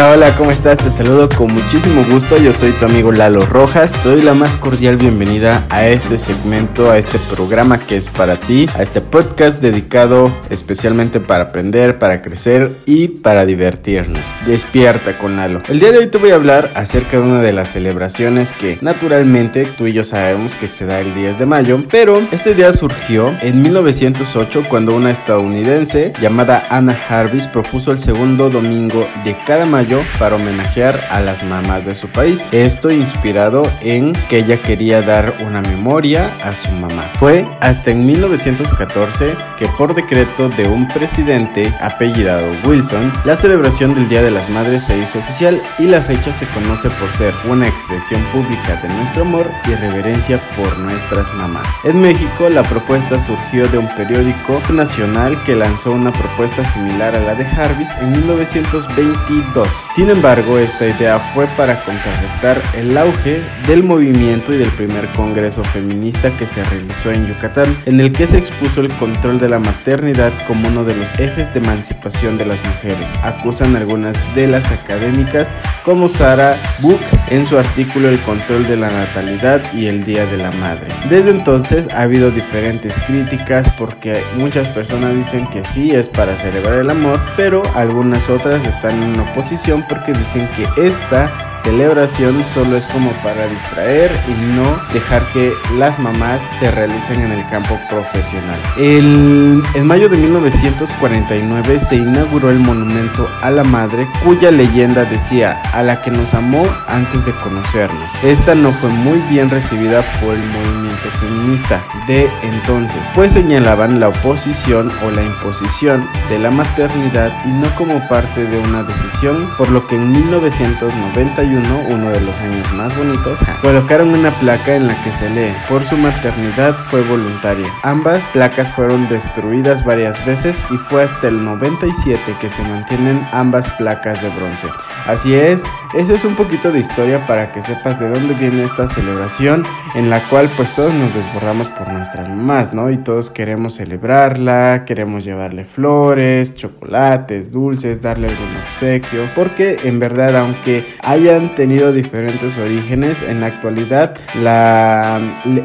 Hola, hola, ¿cómo estás? Te saludo con muchísimo gusto. Yo soy tu amigo Lalo Rojas. Te doy la más cordial bienvenida a este segmento, a este programa que es para ti, a este podcast dedicado especialmente para aprender, para crecer y para divertirnos. Despierta con Lalo. El día de hoy te voy a hablar acerca de una de las celebraciones que naturalmente tú y yo sabemos que se da el 10 de mayo, pero este día surgió en 1908 cuando una estadounidense llamada Anna Jarvis propuso el segundo domingo de cada mayo para homenajear a las mamás de su país. Esto inspirado en que ella quería dar una memoria a su mamá. Fue hasta en 1914 que por decreto de un presidente apellidado Wilson, la celebración del Día de las Madres se hizo oficial y la fecha se conoce por ser una expresión pública de nuestro amor y reverencia por nuestras mamás. En México, la propuesta surgió de un periódico nacional que lanzó una propuesta similar a la de Jarvis en 1922 sin embargo, esta idea fue para contrarrestar el auge del movimiento y del primer congreso feminista que se realizó en Yucatán, en el que se expuso el control de la maternidad como uno de los ejes de emancipación de las mujeres. Acusan algunas de las académicas como Sara Book en su artículo El control de la natalidad y el Día de la Madre. Desde entonces ha habido diferentes críticas porque muchas personas dicen que sí es para celebrar el amor, pero algunas otras están en oposición porque dicen que esta celebración solo es como para distraer y no dejar que las mamás se realicen en el campo profesional. El, en mayo de 1949 se inauguró el monumento a la madre cuya leyenda decía a la que nos amó antes de conocernos. Esta no fue muy bien recibida por el movimiento feminista de entonces, pues señalaban la oposición o la imposición de la maternidad y no como parte de una decisión por lo que en 1991, uno de los años más bonitos, colocaron una placa en la que se lee, por su maternidad fue voluntaria. Ambas placas fueron destruidas varias veces y fue hasta el 97 que se mantienen ambas placas de bronce. Así es, eso es un poquito de historia para que sepas de dónde viene esta celebración en la cual pues todos nos desbordamos por nuestras mamás, ¿no? Y todos queremos celebrarla, queremos llevarle flores, chocolates, dulces, darle algún obsequio porque en verdad aunque hayan tenido diferentes orígenes en la actualidad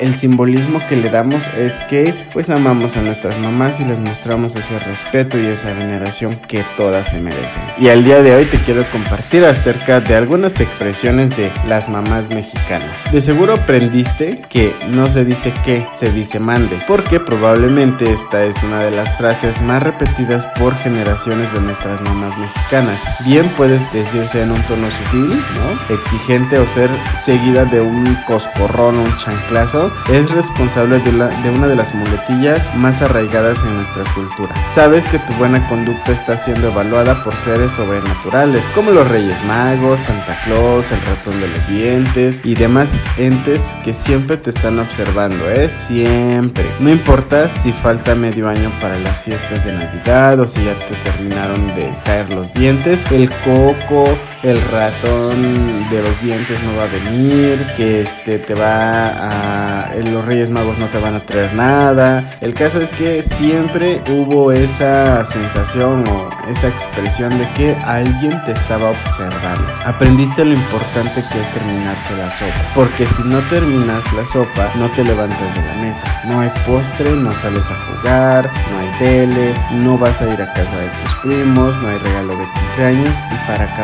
el simbolismo que le damos es que pues amamos a nuestras mamás y les mostramos ese respeto y esa veneración que todas se merecen. Y al día de hoy te quiero compartir acerca de algunas expresiones de las mamás mexicanas. De seguro aprendiste que no se dice que se dice mande porque probablemente esta es una de las frases más repetidas por generaciones de nuestras mamás mexicanas. Bien puedes decirse en un tono sutil. Exigente o ser seguida de un coscorrón o un chanclazo, es responsable de, la, de una de las muletillas más arraigadas en nuestra cultura. Sabes que tu buena conducta está siendo evaluada por seres sobrenaturales, como los Reyes Magos, Santa Claus, el ratón de los dientes y demás entes que siempre te están observando, ¿eh? Siempre. No importa si falta medio año para las fiestas de Navidad o si ya te terminaron de caer los dientes, el coco, el ratón de los dientes no va a venir, que este te va a los Reyes Magos no te van a traer nada. El caso es que siempre hubo esa sensación o esa expresión de que alguien te estaba observando. Aprendiste lo importante que es terminarse la sopa, porque si no terminas la sopa, no te levantas de la mesa. No hay postre, no sales a jugar, no hay tele, no vas a ir a casa de tus primos, no hay regalo de cumpleaños y para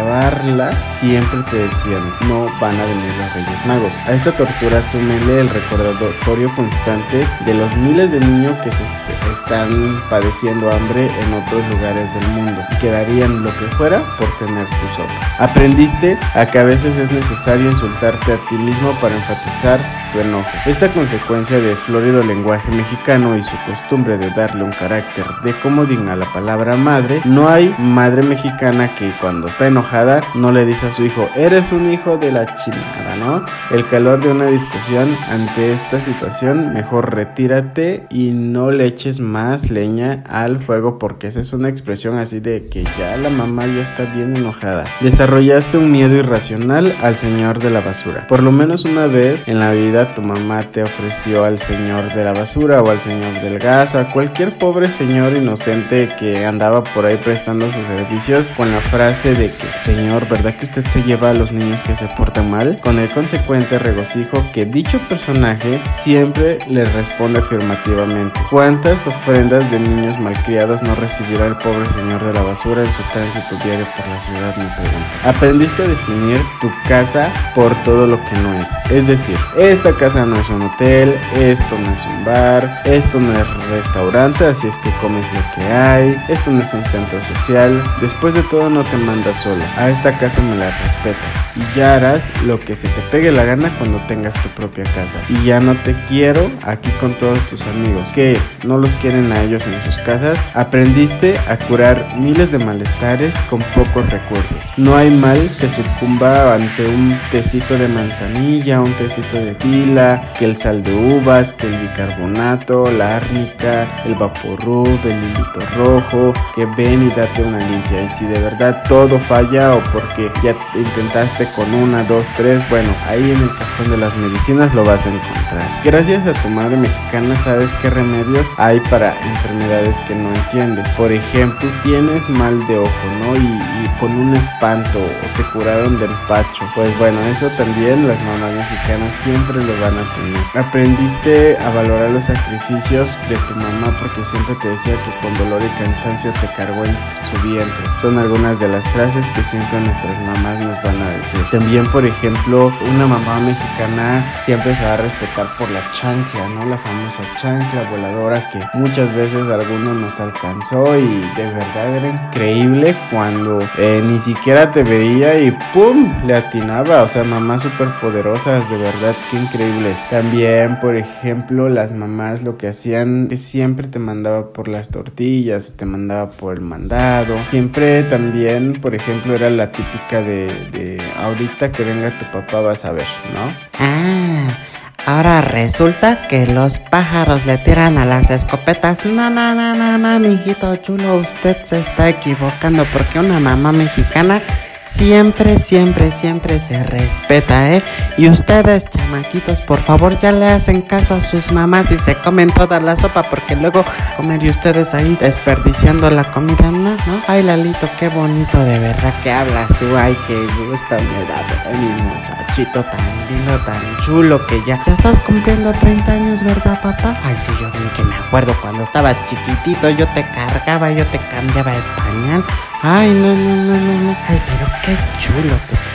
siempre te decían no van a venir los Reyes Magos. A esta tortura súmele el recordatorio constante de los miles de niños que se están padeciendo hambre en otros lugares del mundo y lo que fuera por tener tu sopa. Aprendiste a que a veces es necesario insultarte a ti mismo para enfatizar tu enojo. Esta consecuencia de florido lenguaje mexicano y su costumbre de darle un carácter de comodín a la palabra madre, no hay madre mexicana que cuando está enojada no le dice a su hijo, eres un hijo de la chinada, ¿no? El calor de una discusión ante esta situación, mejor retírate y no le eches más leña al fuego porque esa es una expresión así de que ya la mamá ya está bien enojada. Desarrollaste un miedo irracional al señor de la basura. Por lo menos una vez en la vida tu mamá te ofreció al señor de la basura o al señor del gas a cualquier pobre señor inocente que andaba por ahí prestando sus servicios con la frase de que señor ¿verdad que usted se lleva a los niños que se portan mal? Con el consecuente regocijo que dicho personaje siempre le responde afirmativamente. ¿Cuántas ofrendas de niños malcriados no recibirá el pobre señor de la basura en su tránsito diario por la ciudad? Me pregunto. Aprendiste a definir tu casa por todo lo que no es. Es decir, esta casa no es un hotel, esto no es un bar, esto no es restaurante, así es que comes lo que hay, esto no es un centro social. Después de todo no te mandas solo. A esta casa me la respetas. Y ya harás lo que se te pegue la gana cuando tengas tu propia casa. Y ya no te quiero aquí con todos tus amigos. Que no los quieren a ellos en sus casas. Aprendiste a curar miles de malestares con pocos recursos. No hay mal que sucumba ante un tecito de manzanilla, un tecito de tila, que el sal de uvas, que el bicarbonato, la árnica, el vaporrub, el hilito rojo, que ven y date una limpia. Y si de verdad todo falla o porque ya intentaste con una, dos, tres, bueno, ahí en el cajón de las medicinas lo vas a encontrar. Gracias a tu madre mexicana sabes qué remedios hay para enfermedades que no entiendes. Por ejemplo, tienes mal de ojo, ¿no? Y, con un espanto o te curaron del empacho. Pues bueno, eso también las mamás mexicanas siempre lo van a tener. Aprendiste a valorar los sacrificios de tu mamá porque siempre te decía que con dolor y cansancio te cargó en su vientre. Son algunas de las frases que siempre nuestras mamás nos van a decir. También, por ejemplo, una mamá mexicana siempre se va a respetar por la chancla, ¿no? La famosa chancla voladora que muchas veces algunos nos alcanzó y de verdad era increíble cuando eh, ni siquiera te veía y ¡pum! le atinaba. O sea, mamás súper poderosas, de verdad, qué increíbles. También, por ejemplo, las mamás lo que hacían es siempre te mandaba por las tortillas, te mandaba por el mandado. Siempre también, por ejemplo, era la típica de, ahorita que venga tu papá vas a ver, ¿no? Ah. Ahora resulta que los pájaros le tiran a las escopetas. No, no, no, no, no, mijito chulo, usted se está equivocando porque una mamá mexicana siempre, siempre, siempre se respeta, ¿eh? Y ustedes, chamaquitos, por favor, ya le hacen caso a sus mamás y se comen toda la sopa, porque luego comer y ustedes ahí desperdiciando la comida, ¿no? Ay, Lalito, qué bonito de verdad que hablas tú, ay, qué gusto me da, mi muchachito tan lindo, tan chulo, que ya, ya estás cumpliendo 30 años, ¿verdad, papá? Ay, sí, yo bien que me acuerdo cuando estabas chiquitito, yo te cargaba, yo te cambiaba el pañal. Ay, no, no, no, no, no. Ay, pero qué chulo te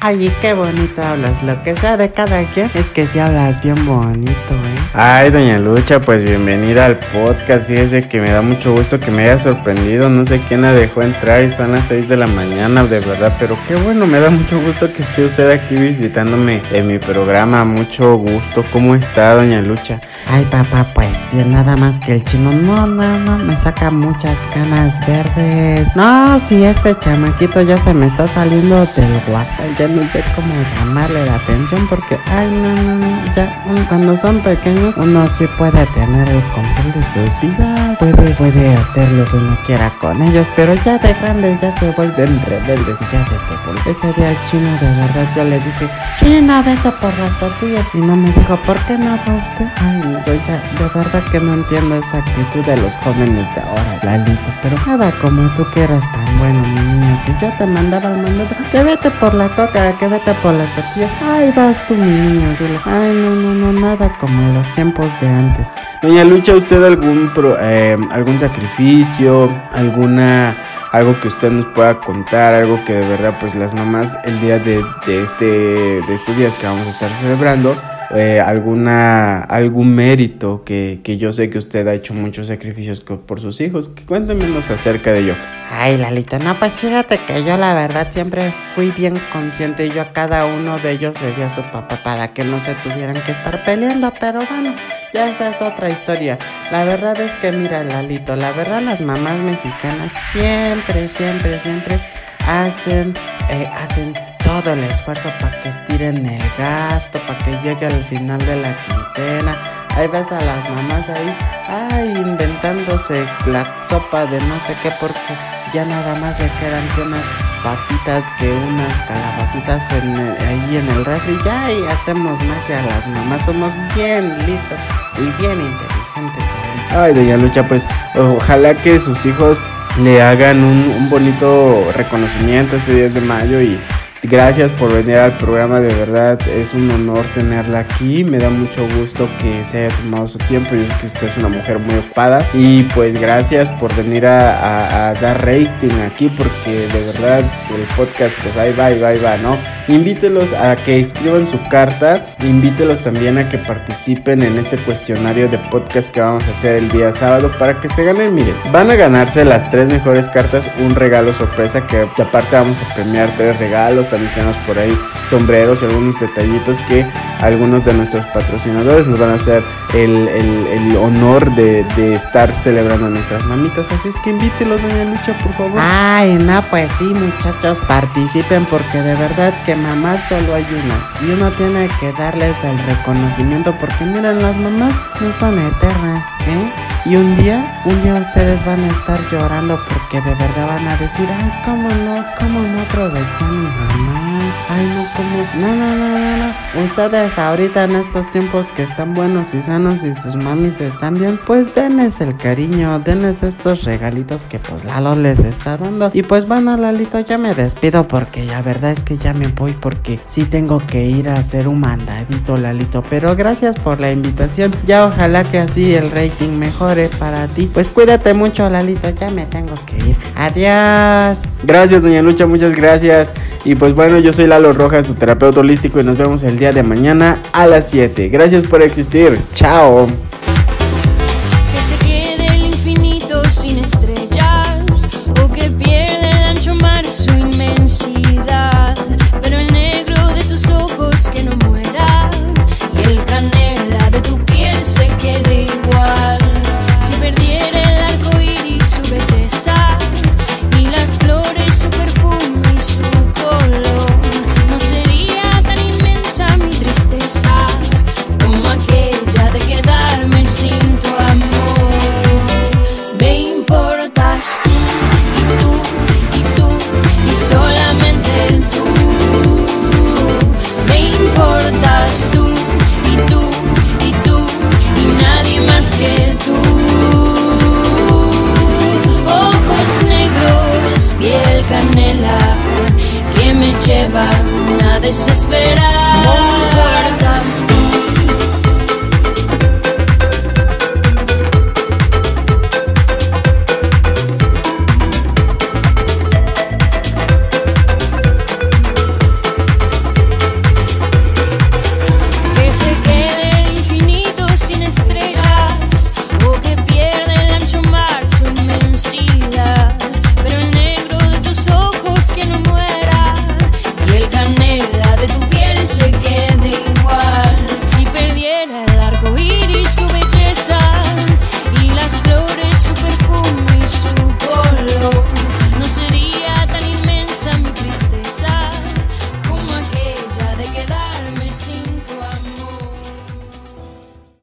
Ay, qué bonito hablas. Lo que sea de cada quien es que si hablas bien bonito, ¿eh? Ay, doña Lucha, pues bienvenida al podcast. Fíjese que me da mucho gusto que me haya sorprendido. No sé quién la dejó entrar y son las 6 de la mañana, de verdad. Pero qué bueno, me da mucho gusto que esté usted aquí visitándome en mi programa. Mucho gusto. ¿Cómo está, doña Lucha? Ay, papá, pues bien, nada más que el chino. No, no, no, me saca muchas canas verdes. No, si este chamaquito ya se me está saliendo del guata. Ya no sé cómo llamarle la atención porque, ay, no, no, no. Ya, cuando son pequeños uno sí puede tener el control de sus vidas, puede, puede hacer lo que uno quiera con ellos, pero ya de grandes ya se vuelven rebeldes ya se te Ese día el chino de verdad yo le dije, chino, vete por las tortillas y no me dijo, ¿por qué no va usted? Ay, yo ya de verdad que no entiendo esa actitud de los jóvenes de ahora, Lalito, pero nada como tú que eras tan bueno, mi niño, que yo te mandaba al mandado, que vete por la coca, que vete por las tortillas. Ay, vas tú, mi niño, dile, ay, no, no, no, nada como los tiempos de antes. Doña Lucha, ¿usted algún, eh, algún sacrificio, alguna algo que usted nos pueda contar, algo que de verdad pues las mamás el día de, este, de estos días que vamos a estar celebrando, eh, alguna, algún mérito que, que, yo sé que usted ha hecho muchos sacrificios por sus hijos. Cuéntame más acerca de ello. Ay, Lalita, no, pues fíjate que yo la verdad siempre fui bien consciente yo a cada uno de ellos le di a su papá para que no se tuvieran que estar peleando, pero bueno, ya esa es otra historia. La verdad es que mira, Lalito, la verdad las mamás mexicanas siempre, siempre, siempre hacen, eh, hacen todo el esfuerzo para que estiren el gasto, para que llegue al final de la quincena. Ahí ves a las mamás ahí, ay, inventándose la sopa de no sé qué, porque ya nada más le quedan que unas patitas que unas calabacitas ahí en el refri. Ya y hacemos magia las mamás, somos bien listas y bien inteligentes. Ay, doña Lucha, pues ojalá que sus hijos le hagan un, un bonito reconocimiento este 10 de mayo y Gracias por venir al programa, de verdad es un honor tenerla aquí. Me da mucho gusto que se haya tomado su tiempo. Yo sé que usted es una mujer muy ocupada. Y pues gracias por venir a, dar rating aquí, porque de verdad el podcast, pues ahí va, ahí va, ahí va, ¿no? Invítelos a que escriban su carta. Invítelos también a que participen en este cuestionario de podcast que vamos a hacer el día sábado para que se ganen. Miren, van a ganarse las tres mejores cartas, un regalo sorpresa que aparte vamos a premiar tres regalos también por ahí sombreros y algunos detallitos que algunos de nuestros patrocinadores nos van a hacer el, honor de, estar celebrando nuestras mamitas. Así es que invítelos, doña Lucha, por favor. Ay, no, pues sí, muchachos, participen porque de verdad que mamás solo hay una. Y uno tiene que darles el reconocimiento porque miren, las mamás no son eternas, ¿eh? Y un día, un día ustedes van a estar llorando porque de verdad van a decir, ay, cómo no, cómo no aprovechó mi mamá. Ay, no, cómo, no, no, no, no, no. Ustedes ahorita en estos tiempos que están buenos y sanos y sus mamis están bien, pues denles el cariño, denles estos regalitos que pues Lalo les está dando. Y pues bueno, Lalito, ya me despido porque la verdad es que ya me voy porque sí tengo que ir a hacer un mandadito, Lalito. Pero gracias por la invitación. Ya ojalá que así el rating mejore para ti. Pues cuídate mucho, Lalito, ya me tengo que ir. Adiós. Gracias, doña Lucha, muchas gracias. Y pues bueno, yo soy Lalo Rojas, tu terapeuta holístico, y nos vemos el día de mañana a las 7. Gracias por existir. Chao. Desesperar.